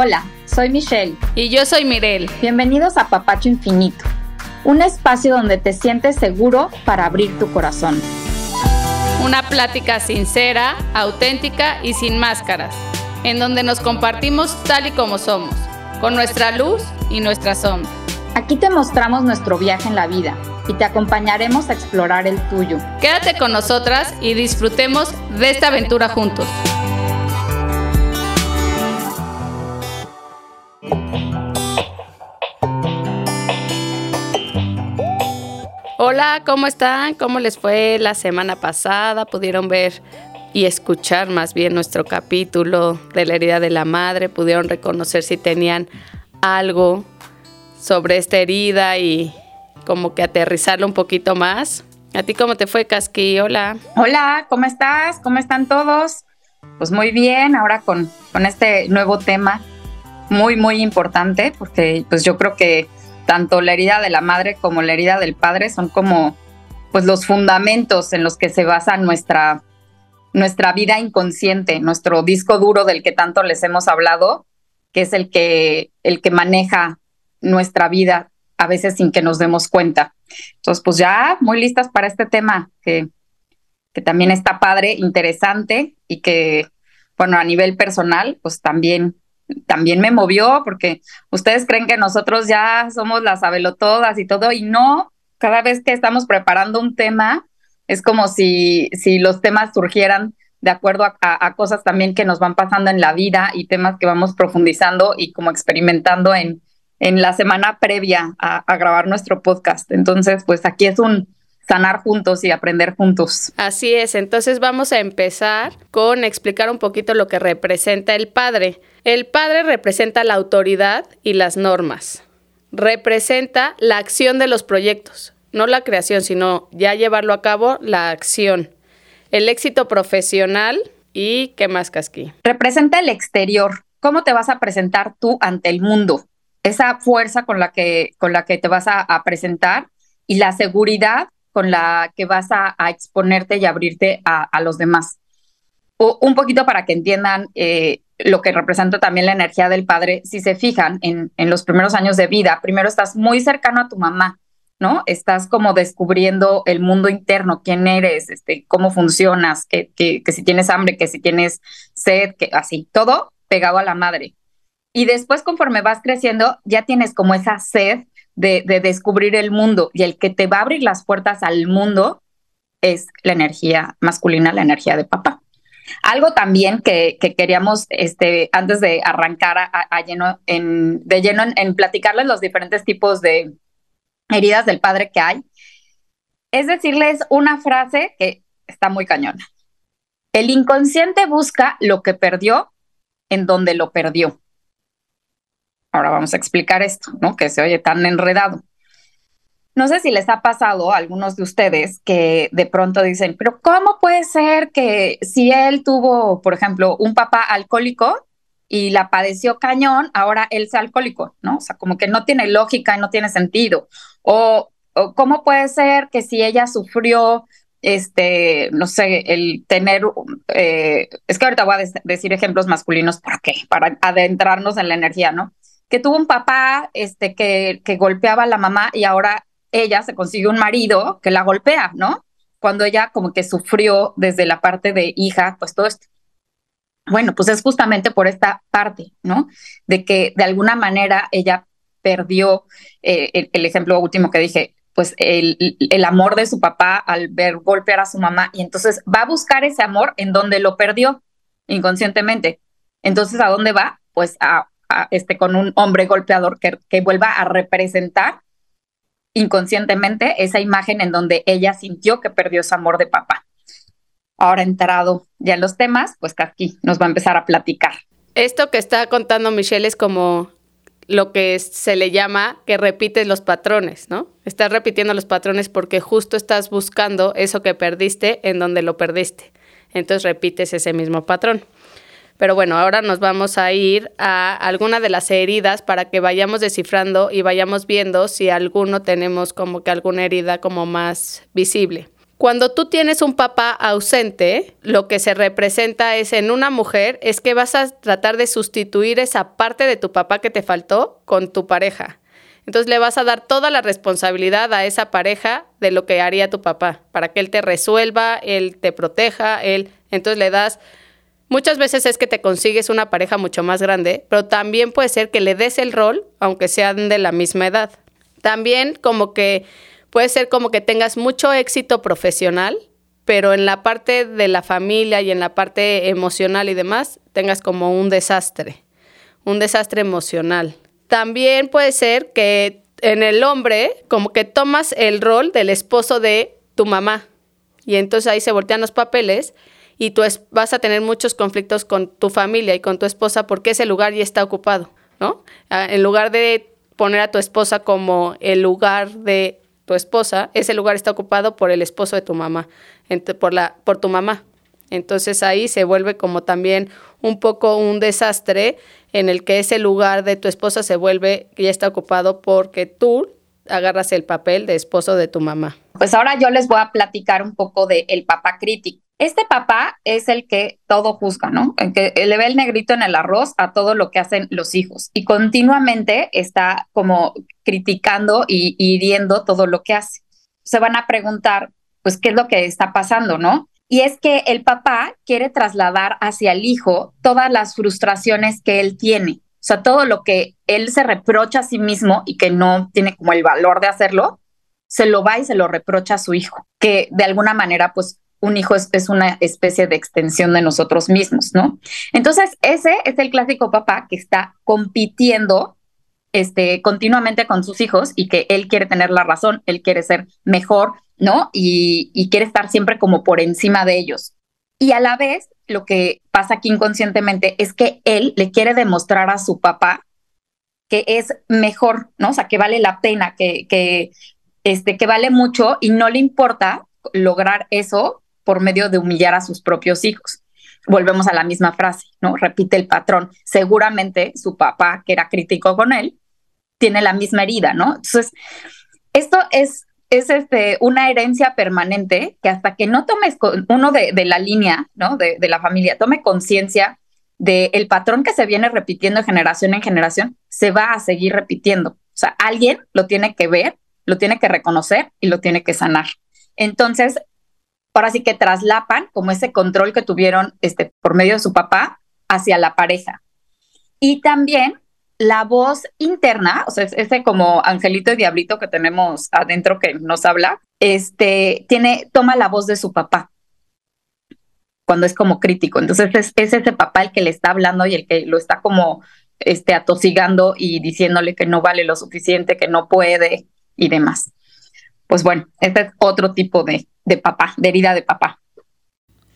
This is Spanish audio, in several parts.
Hola, soy Michelle. Y yo soy Mirel. Bienvenidos a Papacho Infinito, un espacio donde te sientes seguro para abrir tu corazón. Una plática sincera, auténtica y sin máscaras, en donde nos compartimos tal y como somos, con nuestra luz y nuestra sombra. Aquí te mostramos nuestro viaje en la vida y te acompañaremos a explorar el tuyo. Quédate con nosotras y disfrutemos de esta aventura juntos. Hola, ¿cómo están? ¿Cómo les fue la semana pasada? ¿Pudieron ver y escuchar más bien nuestro capítulo de la herida de la madre? ¿Pudieron reconocer si tenían algo sobre esta herida y como que aterrizarlo un poquito más? ¿A ti cómo te fue, Casqui? Hola. Hola, ¿cómo estás? ¿Cómo están todos? Pues muy bien, ahora con, con este nuevo tema muy, muy importante, porque pues yo creo que tanto la herida de la madre como la herida del padre son como pues los fundamentos en los que se basa nuestra, nuestra vida inconsciente, nuestro disco duro del que tanto les hemos hablado, que es el que, el que maneja nuestra vida a veces sin que nos demos cuenta. Entonces, pues ya muy listas para este tema que, que también está padre, interesante y que, bueno, a nivel personal, pues también también me movió porque ustedes creen que nosotros ya somos las todas y todo y no, cada vez que estamos preparando un tema es como si, si los temas surgieran de acuerdo a, cosas también que nos van pasando en la vida y temas que vamos profundizando y como experimentando en, en la semana previa a, a grabar nuestro podcast. Entonces, pues aquí es un, sanar juntos y aprender juntos. Así es, entonces vamos a empezar con explicar un poquito lo que representa el padre. El padre representa la autoridad y las normas. Representa la acción de los proyectos, no la creación, sino ya llevarlo a cabo, la acción. El éxito profesional y qué más, Casqui. Representa el exterior. ¿Cómo te vas a presentar tú ante el mundo? Esa fuerza con la que, con la que te vas a, a presentar y la seguridad con la que vas a, exponerte y abrirte a, los demás. un poquito para que entiendan eh, lo que representa también la energía del padre, si se fijan en, los primeros años de vida, primero estás muy cercano a tu mamá, ¿no? Estás como descubriendo el mundo interno, quién eres, este, cómo funcionas, que, que, que si tienes hambre, que si tienes sed, que así, todo pegado a la madre. Y después, conforme vas creciendo, ya tienes como esa sed de, descubrir el mundo y el que te va a abrir las puertas al mundo es la energía masculina, la energía de papá. Algo también que, queríamos, este, antes de arrancar a, lleno en, de lleno en, platicarles los diferentes tipos de heridas del padre que hay, es decirles una frase que está muy cañona. El inconsciente busca lo que perdió en donde lo perdió. Ahora vamos a explicar esto, ¿no? Que se oye tan enredado. No sé si les ha pasado a algunos de ustedes que de pronto dicen, pero ¿cómo puede ser que si él tuvo, por ejemplo, un papá alcohólico y la padeció cañón, ahora él sea alcohólico, ¿no? O sea, como que no tiene lógica y no tiene sentido. O, cómo puede ser que si ella sufrió, este, no sé, el tener, eh, es que ahorita voy a decir ejemplos masculinos, ¿por qué? Para adentrarnos en la energía, ¿no? que tuvo un papá este, que, que golpeaba a la mamá y ahora ella se consigue un marido que la golpea, ¿no? Cuando ella como que sufrió desde la parte de hija, pues todo esto. Bueno, pues es justamente por esta parte, ¿no? De que de alguna manera ella perdió eh, el, ejemplo último que dije, pues el, el, amor de su papá al ver golpear a su mamá y entonces va a buscar ese amor en donde lo perdió inconscientemente. Entonces, ¿a dónde va? Pues a este, con un hombre golpeador que, que vuelva a representar inconscientemente esa imagen en donde ella sintió que perdió su amor de papá. Ahora entrado ya en los temas, pues aquí nos va a empezar a platicar. Esto que está contando Michelle es como lo que se le llama que repites los patrones, ¿no? Estás repitiendo los patrones porque justo estás buscando eso que perdiste en donde lo perdiste. Entonces repites ese mismo patrón. Pero bueno, ahora nos vamos a ir a alguna de las heridas para que vayamos descifrando y vayamos viendo si alguno tenemos como que alguna herida como más visible. Cuando tú tienes un papá ausente, lo que se representa es en una mujer es que vas a tratar de sustituir esa parte de tu papá que te faltó con tu pareja. Entonces le vas a dar toda la responsabilidad a esa pareja de lo que haría tu papá, para que él te resuelva, él te proteja, él. Entonces le das Muchas veces es que te consigues una pareja mucho más grande, pero también puede ser que le des el rol, aunque sean de la misma edad. También como que puede ser como que tengas mucho éxito profesional, pero en la parte de la familia y en la parte emocional y demás, tengas como un desastre, un desastre emocional. También puede ser que en el hombre como que tomas el rol del esposo de tu mamá y entonces ahí se voltean los papeles y tú vas a tener muchos conflictos con tu familia y con tu esposa porque ese lugar ya está ocupado, ¿no? Ah, en lugar de poner a tu esposa como el lugar de tu esposa, ese lugar está ocupado por el esposo de tu mamá, por, la, por tu mamá. Entonces ahí se vuelve como también un poco un desastre en el que ese lugar de tu esposa se vuelve, ya está ocupado porque tú agarras el papel de esposo de tu mamá. Pues ahora yo les voy a platicar un poco del el papá crítico. Este papá es el que todo juzga, ¿no? El que le ve el negrito en el arroz a todo lo que hacen los hijos y continuamente está como criticando y hiriendo todo lo que hace. Se van a preguntar, pues, ¿qué es lo que está pasando, no? Y es que el papá quiere trasladar hacia el hijo todas las frustraciones que él tiene. O sea, todo lo que él se reprocha a sí mismo y que no tiene como el valor de hacerlo, se lo va y se lo reprocha a su hijo, que de alguna manera, pues, un hijo es, una especie de extensión de nosotros mismos, ¿no? Entonces, ese es el clásico papá que está compitiendo este, continuamente con sus hijos y que él quiere tener la razón, él quiere ser mejor, ¿no? Y, y quiere estar siempre como por encima de ellos. Y a la vez, lo que pasa aquí inconscientemente es que él le quiere demostrar a su papá que es mejor, ¿no? O sea, que vale la pena, que, que, este, que vale mucho y no le importa lograr eso por medio de humillar a sus propios hijos. Volvemos a la misma frase, ¿no? Repite el patrón. Seguramente su papá, que era crítico con él, tiene la misma herida, ¿no? Entonces, esto es, es este, una herencia permanente que hasta que no tomes uno de, la línea, ¿no? De, de la familia, tome conciencia del el patrón que se viene repitiendo de generación en generación, se va a seguir repitiendo. O sea, alguien lo tiene que ver, lo tiene que reconocer y lo tiene que sanar. Entonces, ahora sí que traslapan como ese control que tuvieron este, por medio de su papá hacia la pareja. Y también la voz interna, o sea, ese como angelito y diablito que tenemos adentro que nos habla, este, tiene, toma la voz de su papá cuando es como crítico. Entonces es, es, ese papá el que le está hablando y el que lo está como este, atosigando y diciéndole que no vale lo suficiente, que no puede y demás. Pues bueno, este es otro tipo de, de papá, de herida de papá.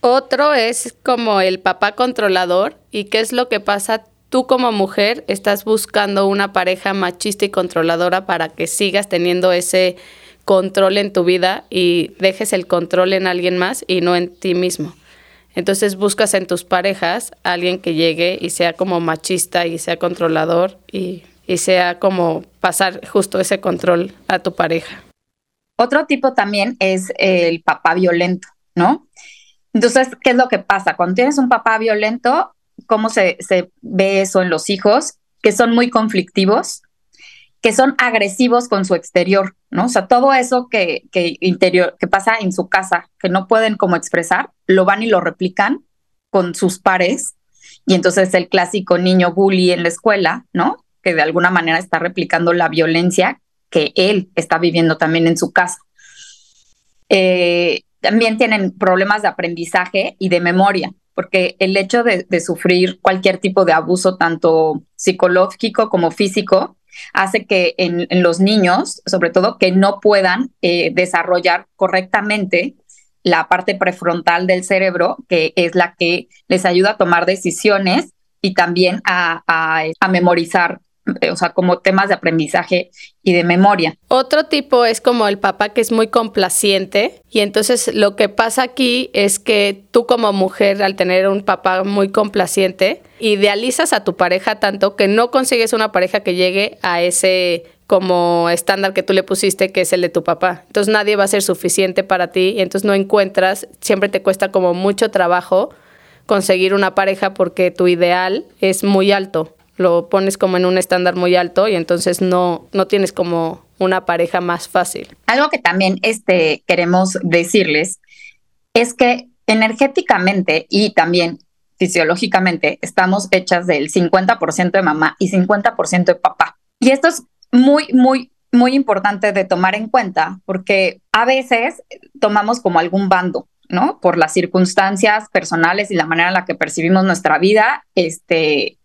Otro es como el papá controlador y qué es lo que pasa tú como mujer estás buscando una pareja machista y controladora para que sigas teniendo ese control en tu vida y dejes el control en alguien más y no en ti mismo. Entonces buscas en tus parejas alguien que llegue y sea como machista y sea controlador y, y sea como pasar justo ese control a tu pareja. Otro tipo también es el papá violento, ¿no? Entonces, ¿qué es lo que pasa? Cuando tienes un papá violento, ¿cómo se, ve eso en los hijos? Que son muy conflictivos, que son agresivos con su exterior, ¿no? O sea, todo eso que, que, interior, que pasa en su casa, que no pueden como expresar, lo van y lo replican con sus pares. Y entonces el clásico niño bully en la escuela, ¿no? Que de alguna manera está replicando la violencia que él está viviendo también en su casa. Eh, también tienen problemas de aprendizaje y de memoria, porque el hecho de, sufrir cualquier tipo de abuso, tanto psicológico como físico, hace que en, los niños, sobre todo, que no puedan eh, desarrollar correctamente la parte prefrontal del cerebro, que es la que les ayuda a tomar decisiones y también a, memorizar o sea, como temas de aprendizaje y de memoria. Otro tipo es como el papá que es muy complaciente y entonces lo que pasa aquí es que tú como mujer al tener un papá muy complaciente, idealizas a tu pareja tanto que no consigues una pareja que llegue a ese como estándar que tú le pusiste, que es el de tu papá. Entonces nadie va a ser suficiente para ti y entonces no encuentras, siempre te cuesta como mucho trabajo conseguir una pareja porque tu ideal es muy alto. Lo pones como en un estándar muy alto y entonces no, no tienes como una pareja más fácil. Algo que también este, queremos decirles es que energéticamente y también fisiológicamente estamos hechas del 50% de mamá y 50% de papá. Y esto es muy, muy, muy importante de tomar en cuenta porque a veces tomamos como algún bando. ¿no? Por las circunstancias personales y la manera en la que percibimos nuestra vida, este,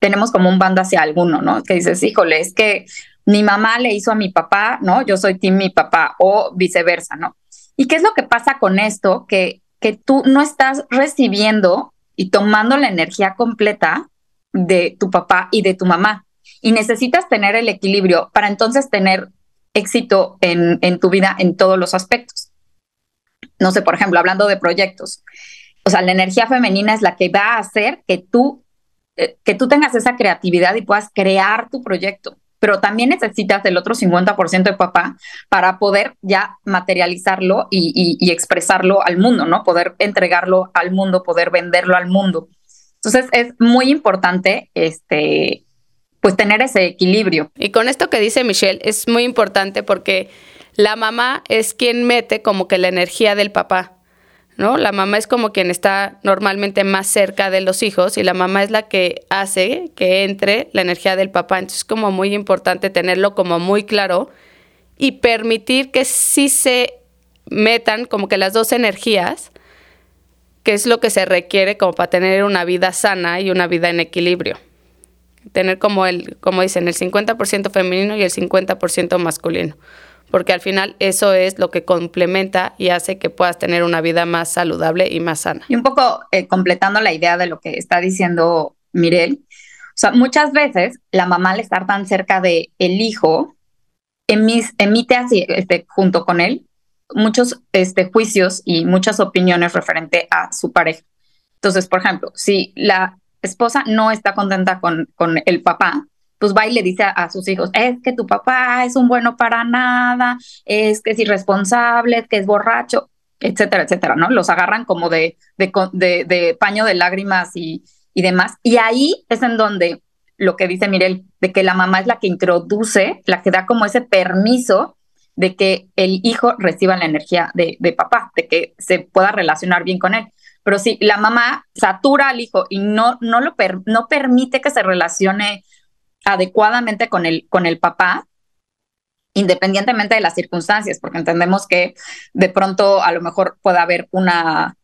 tenemos como un bando hacia alguno, ¿no? Que dices, híjole, es que mi mamá le hizo a mi papá, ¿no? Yo soy team mi papá o viceversa, ¿no? ¿Y qué es lo que pasa con esto? Que, que tú no estás recibiendo y tomando la energía completa de tu papá y de tu mamá. Y necesitas tener el equilibrio para entonces tener éxito en, en tu vida en todos los aspectos. No sé, por ejemplo, hablando de proyectos. O sea, la energía femenina es la que va a hacer que tú eh, que tú tengas esa creatividad y puedas crear tu proyecto, pero también necesitas el otro 50% de papá para poder ya materializarlo y, expresarlo al mundo, ¿no? Poder entregarlo al mundo, poder venderlo al mundo. Entonces es muy importante este, pues tener ese equilibrio. Y con esto que dice Michelle, es muy importante porque la mamá es quien mete como que la energía del papá. ¿No? La mamá es como quien está normalmente más cerca de los hijos y la mamá es la que hace que entre la energía del papá. Entonces es como muy importante tenerlo como muy claro y permitir que sí se metan como que las dos energías, que es lo que se requiere como para tener una vida sana y una vida en equilibrio. Tener como el, como dicen, el 50% femenino y el 50% masculino porque al final eso es lo que complementa y hace que puedas tener una vida más saludable y más sana. Y un poco eh, completando la idea de lo que está diciendo Mirel, o sea, muchas veces la mamá al estar tan cerca de el hijo emite así, este, junto con él muchos este, juicios y muchas opiniones referente a su pareja. Entonces, por ejemplo, si la esposa no está contenta con, con el papá, pues va y le dice a, sus hijos, es que tu papá es un bueno para nada, es que es irresponsable, es que es borracho, etcétera, etcétera, ¿no? Los agarran como de, de, paño de lágrimas y, y demás. Y ahí es en donde lo que dice Mirel, de que la mamá es la que introduce, la que da como ese permiso de que el hijo reciba la energía de, papá, de que se pueda relacionar bien con él. Pero si la mamá satura al hijo y no, no, lo no permite que se relacione adecuadamente con el, con el papá, independientemente de las circunstancias, porque entendemos que de pronto a lo mejor puede haber una,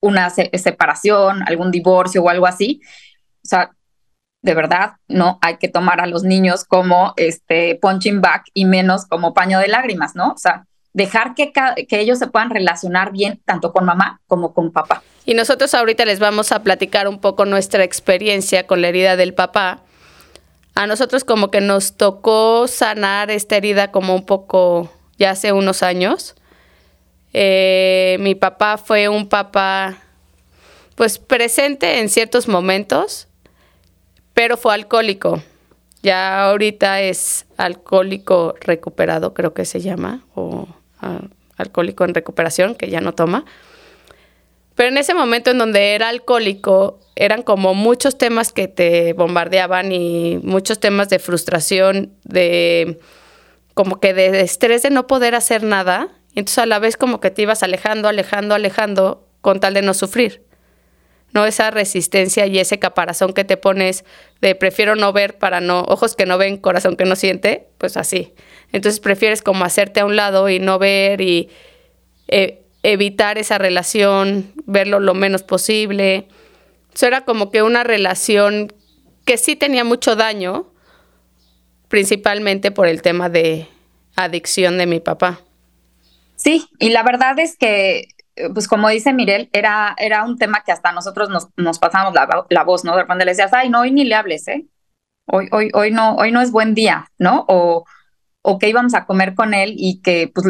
una separación, algún divorcio o algo así. O sea, de verdad, no hay que tomar a los niños como este punching back y menos como paño de lágrimas, ¿no? O sea, dejar que, que ellos se puedan relacionar bien tanto con mamá como con papá. Y nosotros ahorita les vamos a platicar un poco nuestra experiencia con la herida del papá a nosotros como que nos tocó sanar esta herida como un poco ya hace unos años. Eh, mi papá fue un papá pues presente en ciertos momentos, pero fue alcohólico. Ya ahorita es alcohólico recuperado, creo que se llama, o ah, alcohólico en recuperación, que ya no toma. Pero en ese momento en donde era alcohólico, eran como muchos temas que te bombardeaban y muchos temas de frustración, de como que de estrés de no poder hacer nada. Entonces a la vez como que te ibas alejando, alejando, alejando con tal de no sufrir. No esa resistencia y ese caparazón que te pones de prefiero no ver para no, ojos que no ven, corazón que no siente, pues así. Entonces prefieres como hacerte a un lado y no ver y eh, evitar esa relación, verlo lo menos posible. Eso era como que una relación que sí tenía mucho daño, principalmente por el tema de adicción de mi papá. Sí, y la verdad es que, pues como dice Mirel, era, era un tema que hasta nosotros nos, nos pasamos la, voz, ¿no? De repente le decías, ay, no, hoy ni le hables, ¿eh? Hoy, hoy, hoy, no, hoy no es buen día, ¿no? O, o que íbamos a comer con él y que pues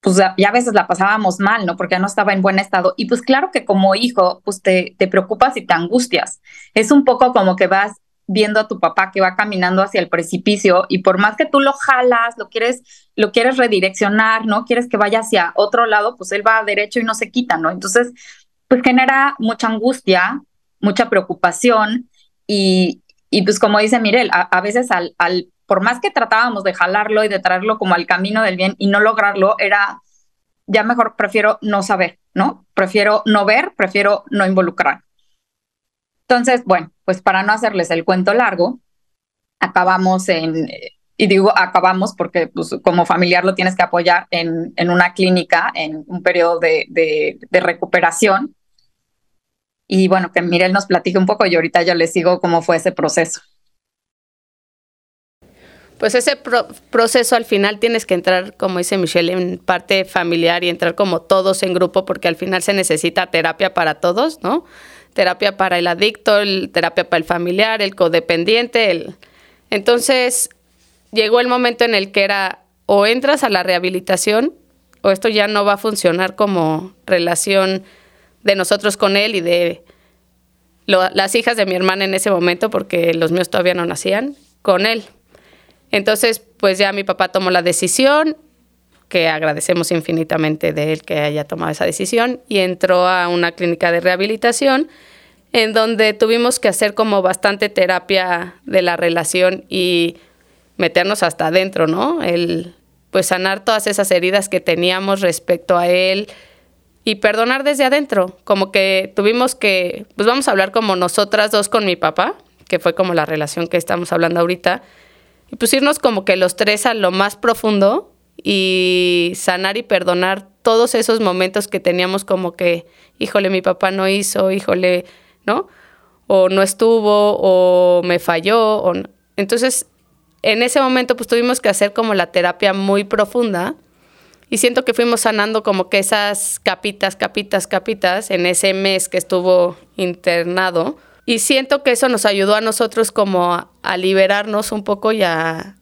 pues ya a veces la pasábamos mal, ¿no? Porque no estaba en buen estado. Y pues claro que como hijo, pues te, te preocupas y te angustias. Es un poco como que vas viendo a tu papá que va caminando hacia el precipicio y por más que tú lo jalas, lo quieres, lo quieres redireccionar, ¿no? Quieres que vaya hacia otro lado, pues él va derecho y no se quita, ¿no? Entonces, pues genera mucha angustia, mucha preocupación y, y pues como dice Mirel, a, veces al, por más que tratábamos de jalarlo y de traerlo como al camino del bien y no lograrlo, era ya mejor prefiero no saber, ¿no? Prefiero no ver, prefiero no involucrar. Entonces, bueno, pues para no hacerles el cuento largo, acabamos en, y digo acabamos porque pues, como familiar lo tienes que apoyar en, en una clínica, en un periodo de, de, recuperación. Y bueno, que Mirel nos platique un poco y ahorita yo les sigo cómo fue ese proceso. Pues ese proceso al final tienes que entrar, como dice Michelle, en parte familiar y entrar como todos en grupo, porque al final se necesita terapia para todos, ¿no? Terapia para el adicto, terapia para el familiar, el codependiente. El... Entonces llegó el momento en el que era o entras a la rehabilitación o esto ya no va a funcionar como relación de nosotros con él y de las hijas de mi hermana en ese momento, porque los míos todavía no nacían, con él. Entonces, pues ya mi papá tomó la decisión, que agradecemos infinitamente de él que haya tomado esa decisión, y entró a una clínica de rehabilitación en donde tuvimos que hacer como bastante terapia de la relación y meternos hasta adentro, ¿no? El pues sanar todas esas heridas que teníamos respecto a él y perdonar desde adentro, como que tuvimos que, pues vamos a hablar como nosotras dos con mi papá, que fue como la relación que estamos hablando ahorita, y pues irnos como que los tres a lo más profundo y sanar y perdonar todos esos momentos que teníamos como que, híjole, mi papá no hizo, híjole, ¿no? O no estuvo, o me falló, o Entonces, en ese momento pues tuvimos que hacer como la terapia muy profunda y siento que fuimos sanando como que esas capitas, capitas, capitas en ese mes que estuvo internado y siento que eso nos ayudó a nosotros como a, liberarnos un poco y a,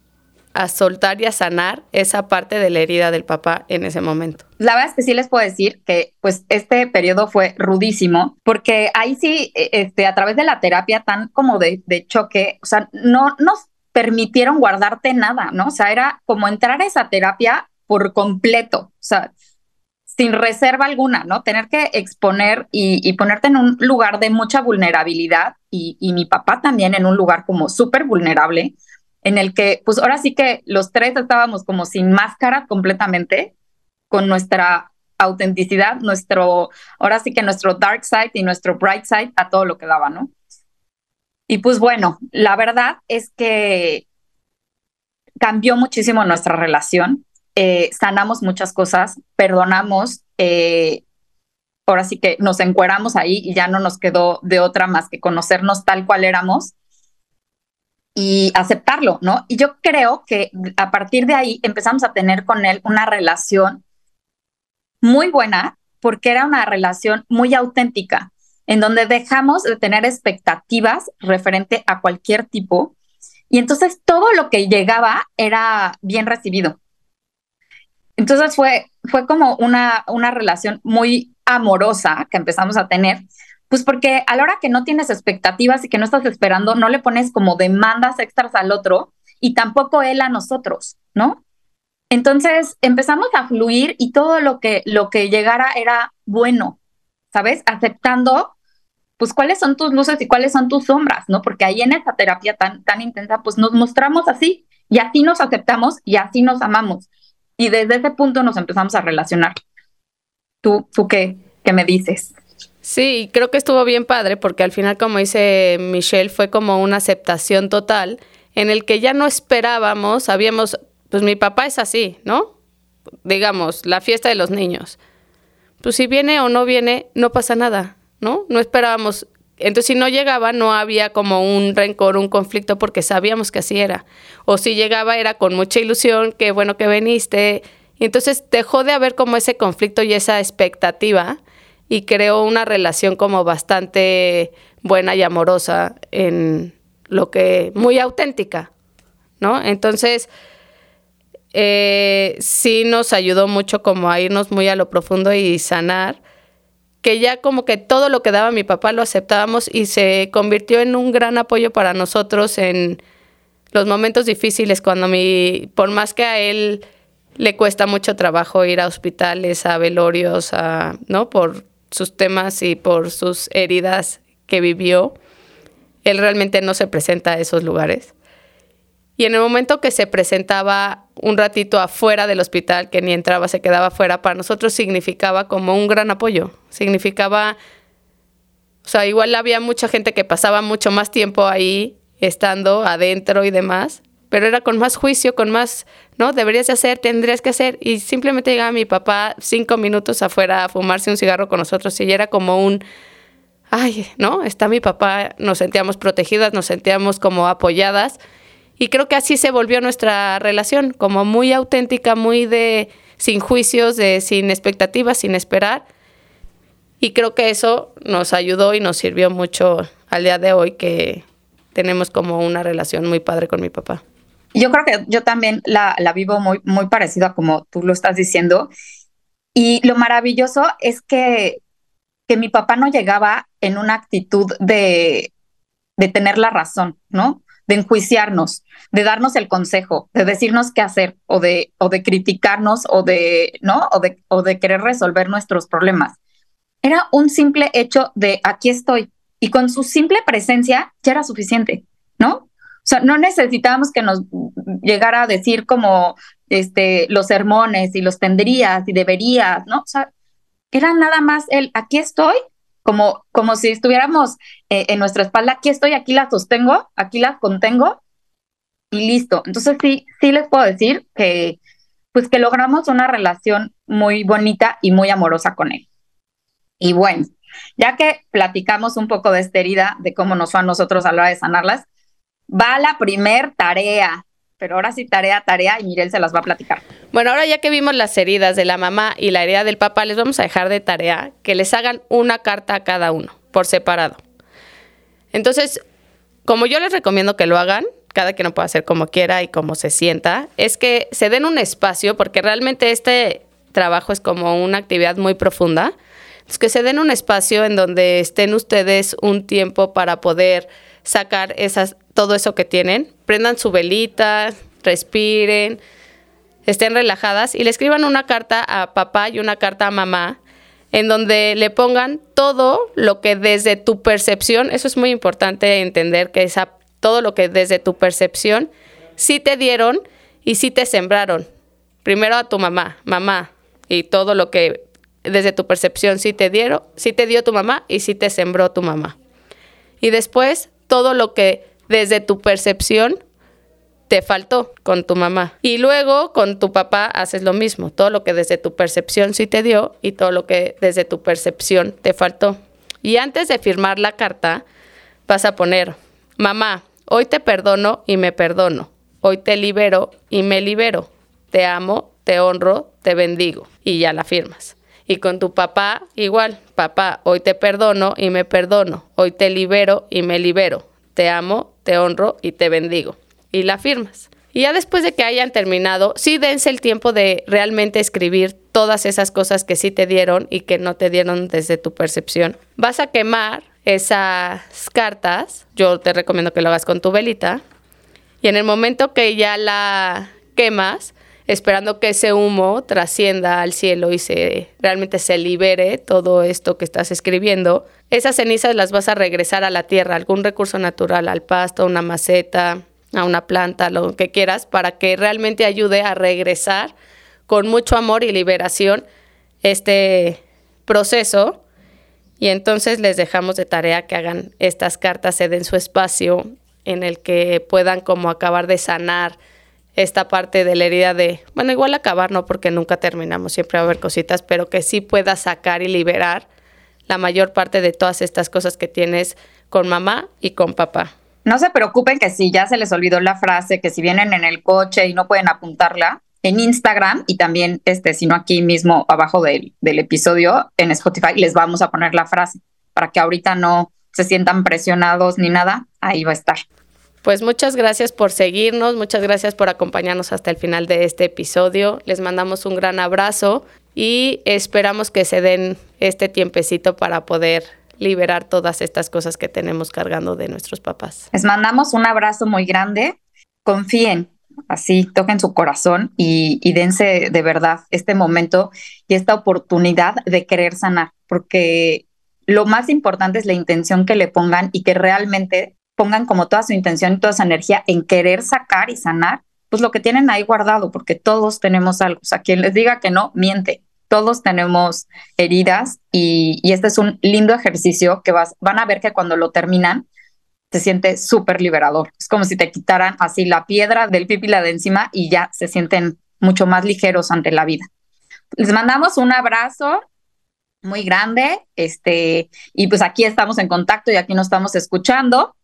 soltar y a sanar esa parte de la herida del papá en ese momento. La verdad es que sí les puedo decir que pues este periodo fue rudísimo porque ahí sí, e, este, a través de la terapia tan como de, de choque, o sea, no nos permitieron guardarte nada, ¿no? O sea, era como entrar a esa terapia por completo, o sea, sin reserva alguna, ¿no? Tener que exponer y, ponerte en un lugar de mucha vulnerabilidad y, mi papá también en un lugar como súper vulnerable, en el que, pues ahora sí que los tres estábamos como sin máscara completamente, con nuestra autenticidad, nuestro, ahora sí que nuestro dark side y nuestro bright side a todo lo que daba, ¿no? Y pues bueno, la verdad es que cambió muchísimo nuestra relación. Eh, sanamos muchas cosas, perdonamos, eh, ahora sí que nos encueramos ahí y ya no nos quedó de otra más que conocernos tal cual éramos y aceptarlo, ¿no? Y yo creo que a partir de ahí empezamos a tener con él una relación muy buena porque era una relación muy auténtica, en donde dejamos de tener expectativas referente a cualquier tipo y entonces todo lo que llegaba era bien recibido. Entonces fue, fue como una, una relación muy amorosa que empezamos a tener, pues porque a la hora que no tienes expectativas y que no estás esperando, no le pones como demandas extras al otro y tampoco él a nosotros, ¿no? Entonces empezamos a fluir y todo lo que, lo que llegara era bueno, ¿sabes? Aceptando, pues cuáles son tus luces y cuáles son tus sombras, ¿no? Porque ahí en esa terapia tan, tan intensa, pues nos mostramos así y así nos aceptamos y así nos amamos. Y desde ese punto nos empezamos a relacionar. ¿Tú, tú qué, qué me dices? Sí, creo que estuvo bien padre porque al final, como dice Michelle, fue como una aceptación total en el que ya no esperábamos, sabíamos, pues mi papá es así, ¿no? Digamos, la fiesta de los niños. Pues si viene o no viene, no pasa nada, ¿no? No esperábamos entonces, si no llegaba, no había como un rencor, un conflicto, porque sabíamos que así era. O si llegaba, era con mucha ilusión, qué bueno que viniste. Y entonces dejó de haber como ese conflicto y esa expectativa y creó una relación como bastante buena y amorosa en lo que, muy auténtica, ¿no? Entonces, eh, sí nos ayudó mucho como a irnos muy a lo profundo y sanar que ya como que todo lo que daba mi papá lo aceptábamos y se convirtió en un gran apoyo para nosotros en los momentos difíciles cuando mi, por más que a él le cuesta mucho trabajo ir a hospitales, a velorios, a, ¿no? Por sus temas y por sus heridas que vivió, él realmente no se presenta a esos lugares. Y en el momento que se presentaba un ratito afuera del hospital, que ni entraba, se quedaba afuera, para nosotros significaba como un gran apoyo. Significaba, o sea, igual había mucha gente que pasaba mucho más tiempo ahí, estando adentro y demás, pero era con más juicio, con más, ¿no? Deberías de hacer, tendrías que hacer. Y simplemente llegaba mi papá cinco minutos afuera a fumarse un cigarro con nosotros y era como un, ay, ¿no? Está mi papá, nos sentíamos protegidas, nos sentíamos como apoyadas y creo que así se volvió nuestra relación, como muy auténtica, muy de sin juicios, de sin expectativas, sin esperar. Y creo que eso nos ayudó y nos sirvió mucho al día de hoy que tenemos como una relación muy padre con mi papá. Yo creo que yo también la, la vivo muy, muy parecida como tú lo estás diciendo. Y lo maravilloso es que, que mi papá no llegaba en una actitud de, de tener la razón, ¿no? De enjuiciarnos, de darnos el consejo, de decirnos qué hacer o de, o de criticarnos o de, ¿no? O de, o de querer resolver nuestros problemas. Era un simple hecho de aquí estoy y con su simple presencia ya era suficiente, ¿no? O sea, no necesitábamos que nos llegara a decir como este, los sermones y los tendrías y deberías, ¿no? O sea, era nada más el aquí estoy como, como si estuviéramos eh, en nuestra espalda, aquí estoy, aquí la sostengo, aquí la contengo y listo. Entonces sí, sí les puedo decir que pues que logramos una relación muy bonita y muy amorosa con él. Y bueno, ya que platicamos un poco de esta herida, de cómo nos fue a nosotros a la hora de sanarlas, va la primer tarea pero ahora sí tarea, tarea, y Mirel se las va a platicar. Bueno, ahora ya que vimos las heridas de la mamá y la herida del papá, les vamos a dejar de tarea que les hagan una carta a cada uno, por separado. Entonces, como yo les recomiendo que lo hagan, cada quien lo puede hacer como quiera y como se sienta, es que se den un espacio, porque realmente este trabajo es como una actividad muy profunda, que se den un espacio en donde estén ustedes un tiempo para poder sacar esas, todo eso que tienen, prendan su velita, respiren, estén relajadas y le escriban una carta a papá y una carta a mamá en donde le pongan todo lo que desde tu percepción, eso es muy importante entender que esa, todo lo que desde tu percepción sí te dieron y sí te sembraron. Primero a tu mamá, mamá, y todo lo que desde tu percepción sí te dieron, sí te dio tu mamá y sí te sembró tu mamá. Y después todo lo que desde tu percepción te faltó con tu mamá. Y luego con tu papá haces lo mismo, todo lo que desde tu percepción sí te dio y todo lo que desde tu percepción te faltó. Y antes de firmar la carta, vas a poner, mamá, hoy te perdono y me perdono. Hoy te libero y me libero. Te amo, te honro, te bendigo. Y ya la firmas. Y con tu papá igual, papá, hoy te perdono y me perdono, hoy te libero y me libero, te amo, te honro y te bendigo. Y la firmas. Y ya después de que hayan terminado, sí dense el tiempo de realmente escribir todas esas cosas que sí te dieron y que no te dieron desde tu percepción. Vas a quemar esas cartas, yo te recomiendo que lo hagas con tu velita, y en el momento que ya la quemas, esperando que ese humo trascienda al cielo y se realmente se libere todo esto que estás escribiendo. Esas cenizas las vas a regresar a la tierra, algún recurso natural, al pasto, una maceta, a una planta, lo que quieras, para que realmente ayude a regresar con mucho amor y liberación este proceso. Y entonces les dejamos de tarea que hagan estas cartas, se den su espacio en el que puedan como acabar de sanar esta parte de la herida de, bueno, igual acabar, no porque nunca terminamos, siempre va a haber cositas, pero que sí puedas sacar y liberar la mayor parte de todas estas cosas que tienes con mamá y con papá. No se preocupen que si ya se les olvidó la frase, que si vienen en el coche y no pueden apuntarla, en Instagram y también, este, sino aquí mismo abajo del, del episodio en Spotify, les vamos a poner la frase para que ahorita no se sientan presionados ni nada, ahí va a estar. Pues muchas gracias por seguirnos, muchas gracias por acompañarnos hasta el final de este episodio. Les mandamos un gran abrazo y esperamos que se den este tiempecito para poder liberar todas estas cosas que tenemos cargando de nuestros papás. Les mandamos un abrazo muy grande. Confíen, así, toquen su corazón y, dense de verdad este momento y esta oportunidad de querer sanar, porque lo más importante es la intención que le pongan y que realmente pongan como toda su intención y toda esa energía en querer sacar y sanar, pues lo que tienen ahí guardado, porque todos tenemos algo. O sea, quien les diga que no, miente. Todos tenemos heridas y, este es un lindo ejercicio que vas, van a ver que cuando lo terminan se siente súper liberador. Es como si te quitaran así la piedra del pípila de encima y ya se sienten mucho más ligeros ante la vida. Les mandamos un abrazo muy grande, este, y pues aquí estamos en contacto y aquí nos estamos escuchando.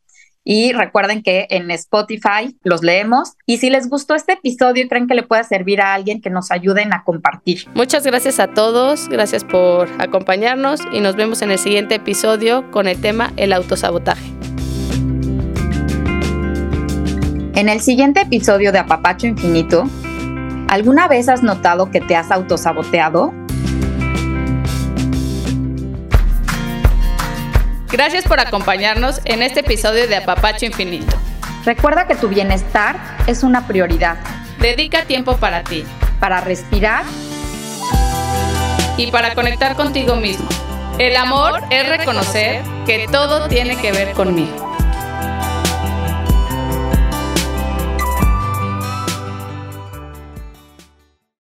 Y recuerden que en Spotify los leemos. Y si les gustó este episodio y creen que le pueda servir a alguien, que nos ayuden a compartir. Muchas gracias a todos, gracias por acompañarnos y nos vemos en el siguiente episodio con el tema el autosabotaje. En el siguiente episodio de Apapacho Infinito, ¿alguna vez has notado que te has autosaboteado? Gracias por acompañarnos en este episodio de Apapacho Infinito. Recuerda que tu bienestar es una prioridad. Dedica tiempo para ti, para respirar y para conectar contigo mismo. El amor es reconocer que todo tiene que ver conmigo.